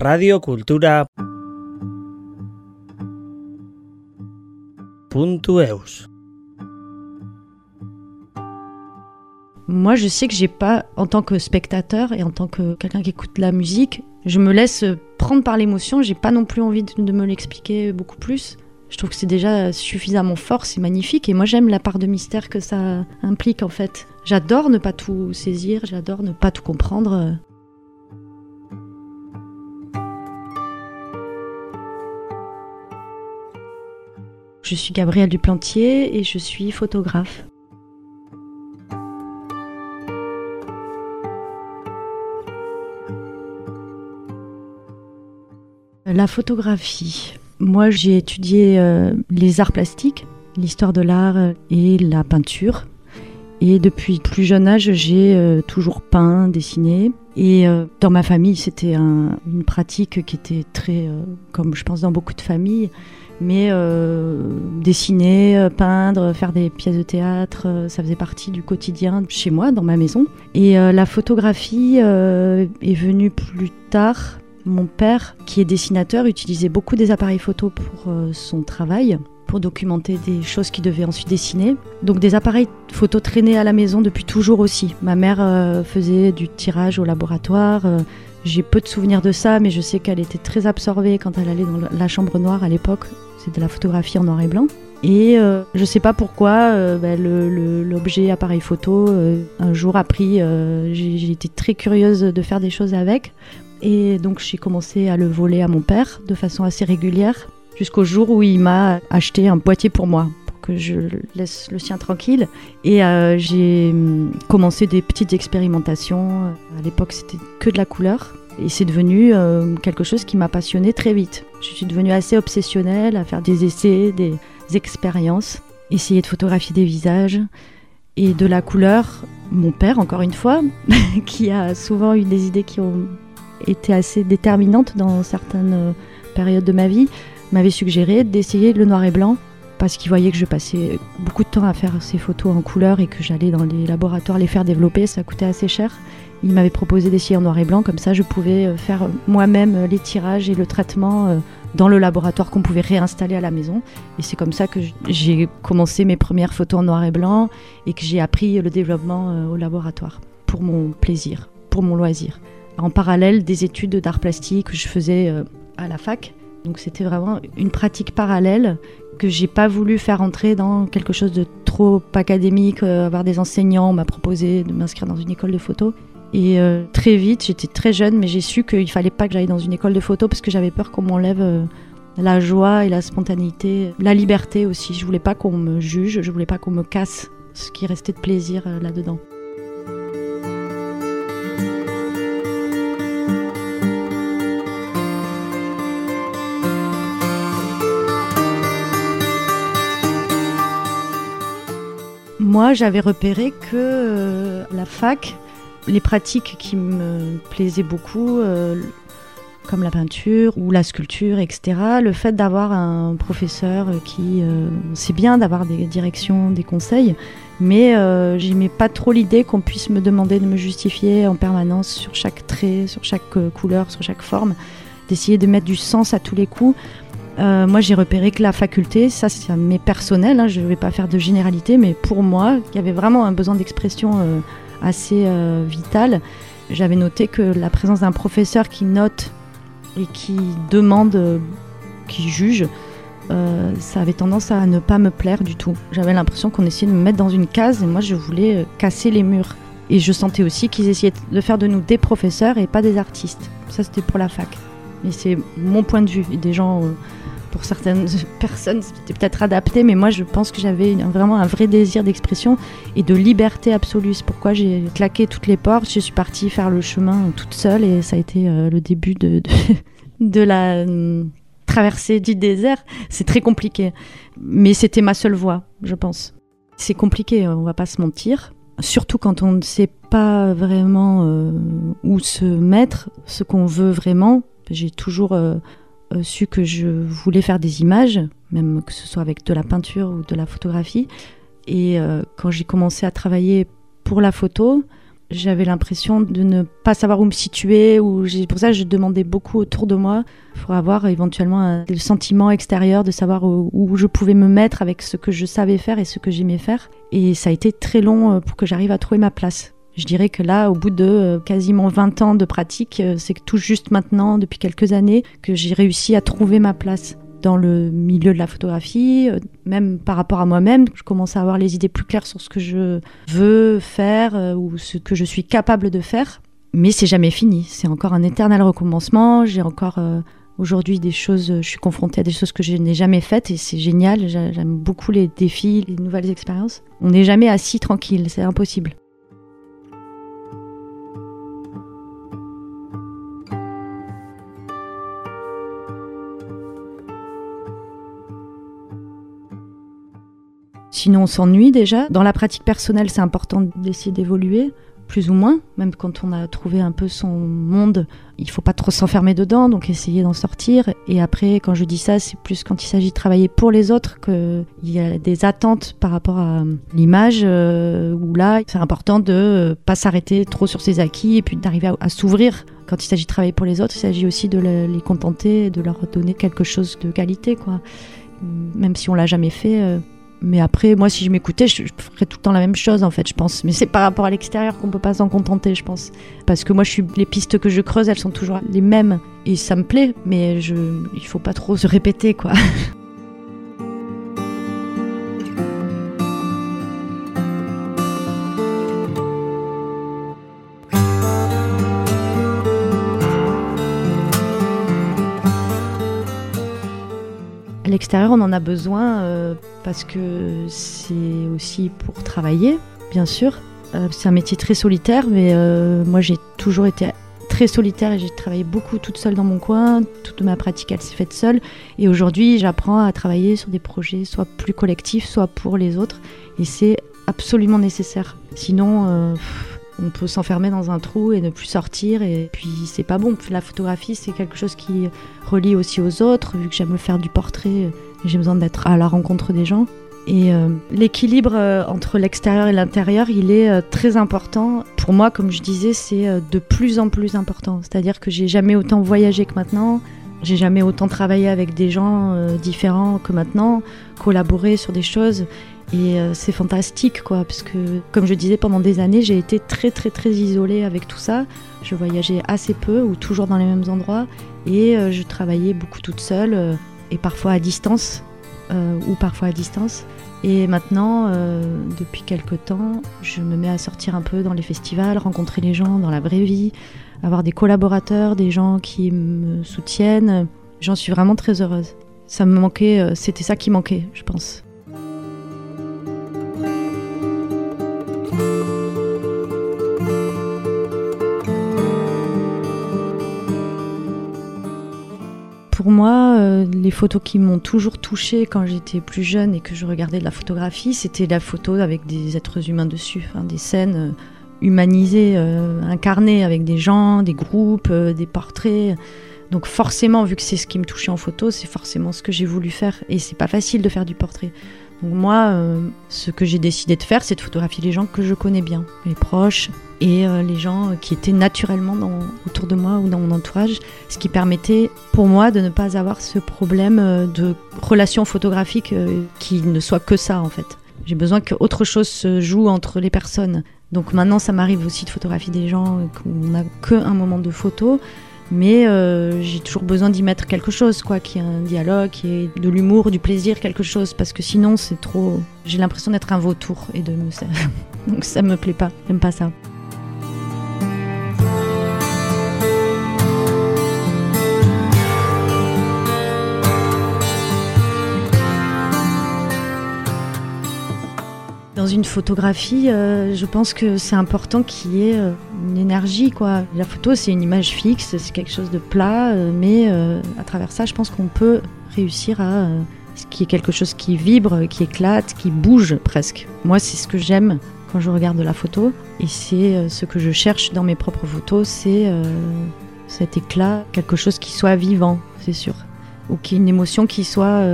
Radio Cultura. Eus. Moi, je sais que j'ai pas, en tant que spectateur et en tant que quelqu'un qui écoute la musique, je me laisse prendre par l'émotion. J'ai pas non plus envie de me l'expliquer beaucoup plus. Je trouve que c'est déjà suffisamment fort, c'est magnifique. Et moi, j'aime la part de mystère que ça implique, en fait. J'adore ne pas tout saisir, j'adore ne pas tout comprendre. Je suis Gabrielle Duplantier et je suis photographe. La photographie. Moi, j'ai étudié euh, les arts plastiques, l'histoire de l'art et la peinture. Et depuis plus jeune âge, j'ai euh, toujours peint, dessiné. Et euh, dans ma famille, c'était une pratique qui était très, comme je pense dans beaucoup de familles, mais dessiner, peindre, faire des pièces de théâtre, ça faisait partie du quotidien chez moi, dans ma maison. Et la photographie est venue plus tard mon père, qui est dessinateur, utilisait beaucoup des appareils photo pour euh, son travail, pour documenter des choses qu'il devait ensuite dessiner. Donc des appareils photo traînaient à la maison depuis toujours aussi. Ma mère euh, faisait du tirage au laboratoire. Euh, j'ai peu de souvenirs de ça, mais je sais qu'elle était très absorbée quand elle allait dans la chambre noire à l'époque. C'est de la photographie en noir et blanc. Et je ne sais pas pourquoi ben, l'objet appareil photo, un jour a pris, j'ai été très curieuse de faire des choses avec. Et donc j'ai commencé à le voler à mon père de façon assez régulière jusqu'au jour où il m'a acheté un boîtier pour moi je laisse le sien tranquille. Et euh, j'ai hum, commencé des petites expérimentations. À l'époque c'était que de la couleur. Et c'est devenu euh, quelque chose qui m'a passionné très vite. Je suis devenue assez obsessionnelle à faire des essais, des expériences, essayer de photographier des visages et de la couleur. Mon père, encore une fois, qui a souvent eu des idées qui ont était assez déterminante dans certaines euh, périodes de ma vie, m'avait suggéré d'essayer le noir et blanc parce qu'il voyait que je passais beaucoup de temps à faire ces photos en couleur et que j'allais dans les laboratoires les faire développer, ça coûtait assez cher. Il m'avait proposé d'essayer en noir et blanc, comme ça je pouvais euh, faire moi-même euh, les tirages et le traitement dans le laboratoire qu'on pouvait réinstaller à la maison. Et c'est comme ça que j'ai commencé mes premières photos en noir et blanc et que j'ai appris le développement au laboratoire pour mon plaisir, pour mon loisir en parallèle des études d'art plastique que je faisais euh, à la fac. Donc c'était vraiment une pratique parallèle que j'ai pas voulu faire entrer dans quelque chose de trop académique, euh, avoir des enseignants, on m'a proposé de m'inscrire dans une école de photo. Et euh, très vite, j'étais très jeune, mais j'ai su qu'il fallait pas que j'aille dans une école de photo parce que j'avais peur qu'on m'enlève la joie et la spontanéité, la liberté aussi. Je voulais pas qu'on me juge, je voulais pas qu'on me casse ce qui restait de plaisir là-dedans. Moi, j'avais repéré que euh, la fac, les pratiques qui me plaisaient beaucoup, euh, comme la peinture ou la sculpture, etc., le fait d'avoir un professeur qui. Euh, c'est bien d'avoir des directions, des conseils, mais j'aimais pas trop l'idée qu'on puisse me demander de me justifier en permanence sur chaque trait, sur chaque couleur, sur chaque forme, d'essayer de mettre du sens à tous les coups. Euh, moi, j'ai repéré que la faculté, ça, c'est mes personnel, hein, je ne vais pas faire de généralité, mais pour moi, y avait vraiment un besoin d'expression euh, assez euh, vital. J'avais noté que la présence d'un professeur qui note et qui demande, qui juge, ça avait tendance à ne pas me plaire du tout. J'avais l'impression qu'on essayait de me mettre dans une case et moi, je voulais casser les murs. Et je sentais aussi qu'ils essayaient de faire de nous des professeurs et pas des artistes. Ça, c'était pour la fac. Mais c'est mon point de vue. des gens pour certaines personnes, c'était peut-être adapté, mais moi, je pense que j'avais vraiment un vrai désir d'expression et de liberté absolue. C'est pourquoi j'ai claqué toutes les portes. Je suis partie faire le chemin toute seule et ça a été euh, le début de, la euh, traversée du désert. C'est très compliqué, mais c'était ma seule voie, je pense. C'est compliqué, on va pas se mentir. Surtout quand on ne sait pas vraiment euh, où se mettre, ce qu'on veut vraiment. J'ai toujours euh, su que je voulais faire des images, même que ce soit avec de la peinture ou de la photographie. Et euh, quand j'ai commencé à travailler pour la photo, j'avais l'impression de ne pas savoir où me situer. Ou pour ça, je demandais beaucoup autour de moi pour avoir éventuellement un, le sentiment extérieur de savoir où, je pouvais me mettre avec ce que je savais faire et ce que j'aimais faire. Et ça a été très long euh, pour que j'arrive à trouver ma place. Je dirais que là, au bout de euh, quasiment 20 ans de pratique, euh, c'est tout juste maintenant, depuis quelques années, que j'ai réussi à trouver ma place dans le milieu de la photographie, euh, même par rapport à moi-même. Je commence à avoir les idées plus claires sur ce que je veux faire ou ce que je suis capable de faire. Mais c'est jamais fini. C'est encore un éternel recommencement. J'ai encore aujourd'hui des choses, je suis confrontée à des choses que je n'ai jamais faites et c'est génial. J'aime beaucoup les défis, les nouvelles expériences. On n'est jamais assis tranquille, c'est impossible. Sinon, on s'ennuie déjà. Dans la pratique personnelle, c'est important d'essayer d'évoluer, plus ou moins. Même quand on a trouvé un peu son monde, il faut pas trop s'enfermer dedans, donc essayer d'en sortir. Et après, quand je dis ça, c'est plus quand il s'agit de travailler pour les autres qu'il y a des attentes par rapport à l'image, euh, où là, c'est important de pas s'arrêter trop sur ses acquis et puis d'arriver à, s'ouvrir quand il s'agit de travailler pour les autres, il s'agit aussi de les contenter, de leur donner quelque chose de qualité, quoi. Même si on l'a jamais fait, euh, mais après, moi, si je m'écoutais, je, ferais tout le temps la même chose, en fait, je pense. Mais c'est par rapport à l'extérieur qu'on peut pas s'en contenter, je pense. Parce que moi, je les pistes que je creuse, elles sont toujours les mêmes. Et ça me plaît, mais je, il faut pas trop se répéter, quoi. on en a besoin euh, parce que c'est aussi pour travailler, bien sûr. Euh, c'est un métier très solitaire, mais euh, moi j'ai toujours été très solitaire et j'ai travaillé beaucoup toute seule dans mon coin. Toute ma pratique, elle s'est faite seule. Et aujourd'hui, j'apprends à travailler sur des projets soit plus collectifs, soit pour les autres. Et c'est absolument nécessaire. Sinon, on peut s'enfermer dans un trou et ne plus sortir et puis c'est pas bon. La photographie c'est quelque chose qui relie aussi aux autres, vu que j'aime faire du portrait, j'ai besoin d'être à la rencontre des gens. Et euh, l'équilibre euh, entre l'extérieur et l'intérieur, il est euh, très important. Pour moi, comme je disais, c'est de plus en plus important. C'est-à-dire que j'ai jamais autant voyagé que maintenant. J'ai jamais autant travaillé avec des gens différents que maintenant, collaboré sur des choses. Et euh, c'est fantastique, quoi, parce que, comme je disais, pendant des années, j'ai été très, très, très isolée avec tout ça. Je voyageais assez peu ou toujours dans les mêmes endroits. Et euh, je travaillais beaucoup toute seule, euh, et parfois à distance, ou parfois à distance. Et maintenant, depuis quelques temps, je me mets à sortir un peu dans les festivals, rencontrer les gens dans la vraie vie, avoir des collaborateurs, des gens qui me soutiennent. J'en suis vraiment très heureuse. Ça me manquait, c'était ça qui manquait, je pense. Pour moi, euh, les photos qui m'ont toujours touchée quand j'étais plus jeune et que je regardais de la photographie, c'était la photo avec des êtres humains dessus, des scènes euh, humanisées, euh, incarnées avec des gens, des groupes, des portraits. Donc forcément, vu que c'est ce qui me touchait en photo, c'est forcément ce que j'ai voulu faire. Et c'est pas facile de faire du portrait. Moi, euh, ce que j'ai décidé de faire, c'est de photographier les gens que je connais bien, mes proches et euh, les gens qui étaient naturellement autour de moi ou dans mon entourage, ce qui permettait pour moi de ne pas avoir ce problème euh, de relation photographique qui ne soit que ça en fait. J'ai besoin qu'autre chose se joue entre les personnes. Donc maintenant, ça m'arrive aussi de photographier des gens où on n'a qu'un moment de photo mais euh, j'ai toujours besoin d'y mettre quelque chose, quoi, qui ait un dialogue, qui ait de l'humour, du plaisir, quelque chose, parce que sinon c'est trop. J'ai l'impression d'être un vautour et de me. Donc ça me plaît pas, j'aime pas ça. Dans une photographie, euh, je pense que c'est important qu'il y ait euh, une énergie. Quoi. La photo, c'est une image fixe, c'est quelque chose de plat, euh, mais à travers ça, je pense qu'on peut réussir à ce qui est quelque chose qui vibre, qui éclate, qui bouge presque. Moi, c'est ce que j'aime quand je regarde la photo, et c'est ce que je cherche dans mes propres photos, c'est cet éclat, quelque chose qui soit vivant, c'est sûr ou qui ait une émotion qui soit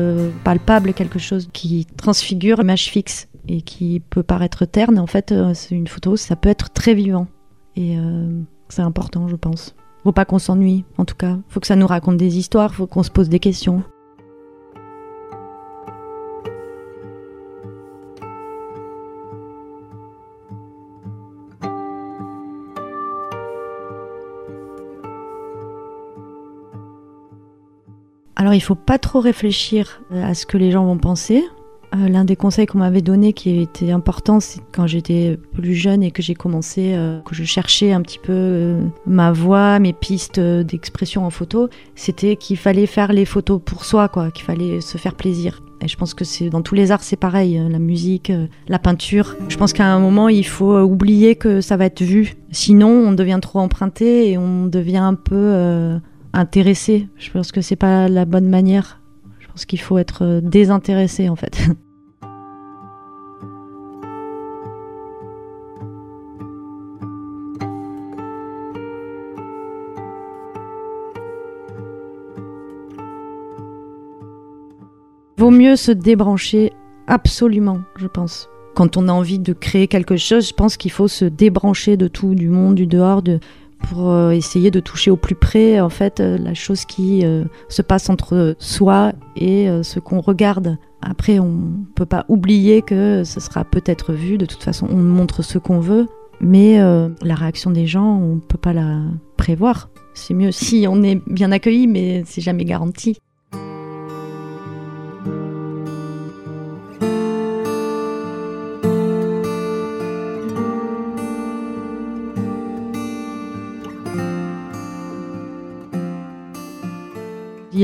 palpable, quelque chose qui transfigure l'image fixe et qui peut paraître terne, en fait, euh, c'est une photo, ça peut être très vivant. Et euh, c'est important, je pense. Faut pas qu'on s'ennuie, en tout cas. Faut que ça nous raconte des histoires, faut qu'on se pose des questions. Alors il faut pas trop réfléchir à ce que les gens vont penser. Euh, l'un des conseils qu'on m'avait donné qui était important, c'est quand j'étais plus jeune et que j'ai commencé, euh, que je cherchais un petit peu euh, ma voix, mes pistes d'expression en photo, c'était qu'il fallait faire les photos pour soi, quoi, qu'il fallait se faire plaisir. Et je pense que c'est dans tous les arts, c'est pareil, la musique, la peinture. Je pense qu'à un moment, il faut oublier que ça va être vu. Sinon, on devient trop emprunté et on devient un peu intéressé. Je pense que c'est pas la bonne manière. Je pense qu'il faut être désintéressé en fait. Vaut mieux se débrancher absolument, je pense. Quand on a envie de créer quelque chose, je pense qu'il faut se débrancher de tout, du monde, du dehors, de, pour euh, essayer de toucher au plus près en fait euh, la chose qui euh, se passe entre soi et ce qu'on regarde. Après, on peut pas oublier que ce sera peut-être vu. De toute façon, on montre ce qu'on veut, mais la réaction des gens, on peut pas la prévoir. C'est mieux si on est bien accueilli, mais c'est jamais garanti.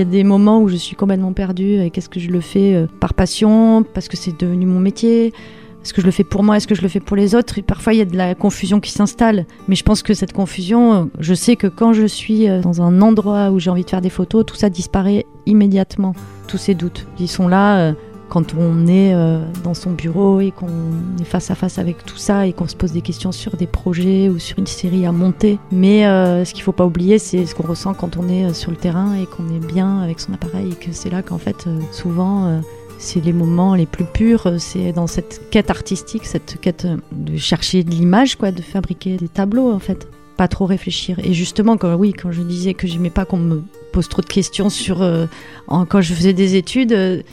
Y a des moments où je suis complètement perdue. Et qu'est-ce que je le fais euh, par passion, parce que c'est devenu mon métier? Est-ce que je le fais pour moi? Est-ce que je le fais pour les autres? Et Parfois, il y a de la confusion qui s'installe. Mais je pense que cette confusion, euh, je sais que quand je suis euh, dans un endroit où j'ai envie de faire des photos, tout ça disparaît immédiatement. Tous ces doutes, ils sont là quand on est euh, dans son bureau et qu'on est face à face avec tout ça et qu'on se pose des questions sur des projets ou sur une série à monter. Mais euh, ce qu'il ne faut pas oublier, c'est ce qu'on ressent quand on est euh, sur le terrain et qu'on est bien avec son appareil et que c'est là qu'en fait, souvent, c'est les moments les plus purs, c'est dans cette quête artistique, cette quête de chercher de l'image, quoi, de fabriquer des tableaux en fait. Pas trop réfléchir. Et justement, quand, oui, quand je disais que j'aimais pas qu'on me pose trop de questions sur quand je faisais des études,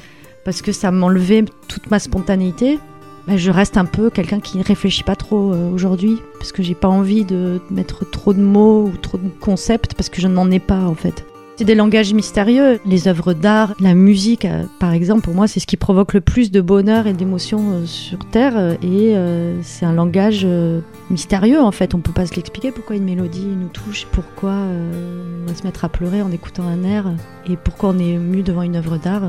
parce que ça m'enlevait toute ma spontanéité. Bah, je reste un peu quelqu'un qui ne réfléchit pas trop euh, aujourd'hui, parce que j'ai pas envie de mettre trop de mots ou trop de concepts, parce que je n'en ai pas en fait. C'est des langages mystérieux. Les œuvres d'art, la musique, euh, par exemple, pour moi, c'est ce qui provoque le plus de bonheur et d'émotion euh, sur Terre. Et c'est un langage mystérieux, en fait. On peut pas se l'expliquer pourquoi une mélodie nous touche, pourquoi on va se mettre à pleurer en écoutant un air, et pourquoi on est ému devant une œuvre d'art.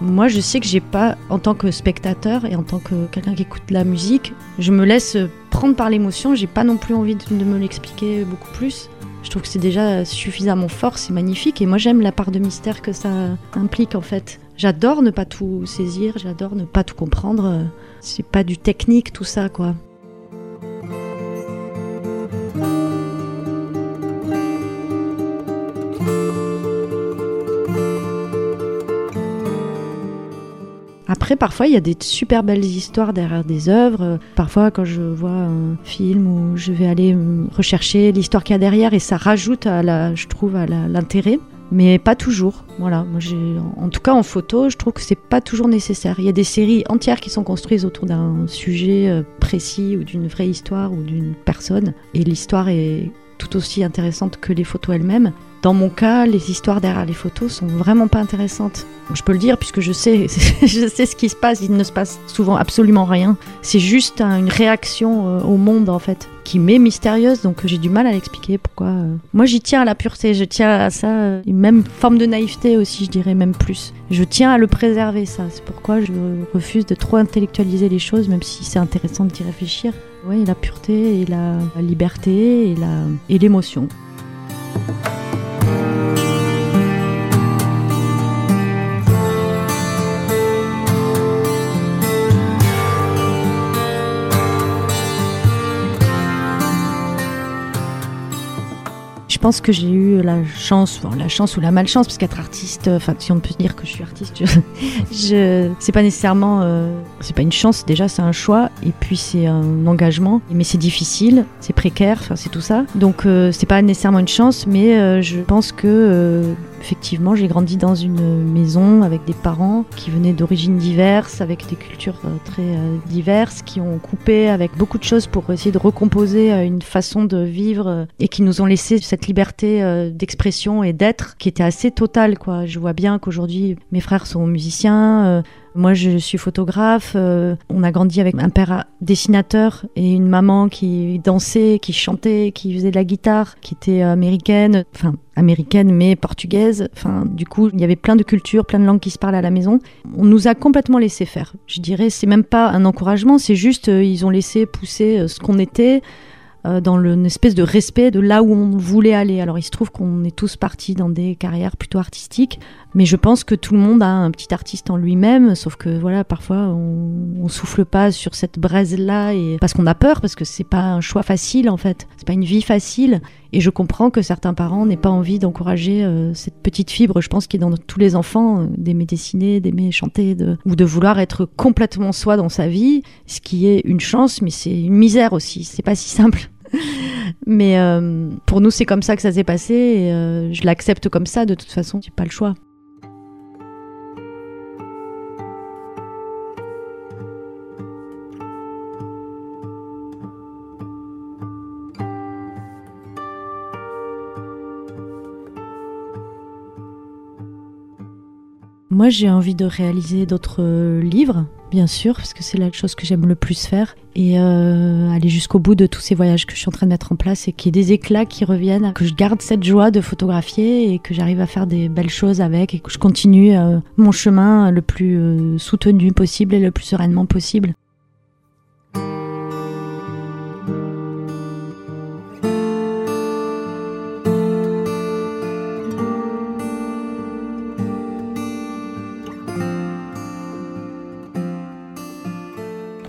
Moi, je sais que j'ai pas, en tant que spectateur et en tant que quelqu'un qui écoute la musique, je me laisse prendre par l'émotion. J'ai pas non plus envie de, me l'expliquer beaucoup plus. Je trouve que c'est déjà suffisamment fort, c'est magnifique. Et moi, j'aime la part de mystère que ça implique en fait. J'adore ne pas tout saisir, j'adore ne pas tout comprendre. C'est pas du technique tout ça, quoi. Après, parfois, il y a des super belles histoires derrière des œuvres. Parfois, quand je vois un film où je vais aller rechercher l'histoire qu'il y a derrière et ça rajoute, à la, je trouve, à l'intérêt. Mais pas toujours. Voilà. Moi, en tout cas, en photo, je trouve que c'est pas toujours nécessaire. Il y a des séries entières qui sont construites autour d'un sujet euh, précis ou d'une vraie histoire ou d'une personne. Et l'histoire est tout aussi intéressante que les photos elles-mêmes. Dans mon cas, les histoires derrière les photos sont vraiment pas intéressantes. Je peux le dire puisque je sais, je sais ce qui se passe. Il ne se passe souvent absolument rien. C'est juste une réaction euh, au monde en fait qui m'est mystérieuse, donc j'ai du mal à l'expliquer pourquoi. Euh. Moi, j'y tiens à la pureté, je tiens à ça, euh, même forme de naïveté aussi, je dirais même plus. Je tiens à le préserver, ça. C'est pourquoi je refuse de trop intellectualiser les choses, même si c'est intéressant d'y réfléchir. Oui, la pureté et la, liberté et et l'émotion. Je que j'ai eu la chance, enfin, la chance ou la malchance, parce qu'être artiste, enfin si on peut dire que je suis artiste, c'est pas nécessairement, euh, c'est pas une chance déjà, c'est un choix, et puis c'est un engagement, mais c'est difficile, c'est précaire, enfin c'est tout ça. Donc euh, c'est pas nécessairement une chance, mais euh, je pense que euh, effectivement j'ai grandi dans une maison avec des parents qui venaient d'origines diverses, avec des cultures euh, très euh, diverses, qui ont coupé avec beaucoup de choses pour essayer de recomposer euh, une façon de vivre euh, et qui nous ont laissé cette liberté euh, d'expression et d'être qui était assez totale quoi. Je vois bien qu'aujourd'hui mes frères sont musiciens, euh, moi je suis photographe, euh, on a grandi avec un père dessinateur et une maman qui dansait, qui chantait, qui faisait de la guitare, qui était américaine, enfin américaine mais portugaise. Enfin, du coup, il y avait plein de cultures, plein de langues qui se parlent à la maison. On nous a complètement laissé faire. Je dirais, c'est même pas un encouragement, c'est juste ils ont laissé pousser ce qu'on était euh, dans une espèce de respect de là où on voulait aller. Alors il se trouve qu'on est tous partis dans des carrières plutôt artistiques, mais je pense que tout le monde a un petit artiste en lui-même, sauf que voilà, parfois on, on souffle pas sur cette braise-là et parce qu'on a peur, parce que c'est pas un choix facile en fait, c'est pas une vie facile. Et je comprends que certains parents n'aient pas envie d'encourager euh, cette petite fibre, je pense, qui est dans tous les enfants, euh, d'aimer dessiner, d'aimer chanter, ou de vouloir être complètement soi dans sa vie, ce qui est une chance, mais c'est une misère aussi, c'est pas si simple. Mais euh, pour nous, c'est comme ça que ça s'est passé et euh, je l'accepte comme ça. De toute façon, j'ai pas le choix. Moi, j'ai envie de réaliser d'autres euh, livres, bien sûr, parce que c'est la chose que j'aime le plus faire, et euh, aller jusqu'au bout de tous ces voyages que je suis en train de mettre en place et qu'il y ait des éclats qui reviennent, que je garde cette joie de photographier et que j'arrive à faire des belles choses avec et que je continue euh, mon chemin le plus euh, soutenu possible et le plus sereinement possible.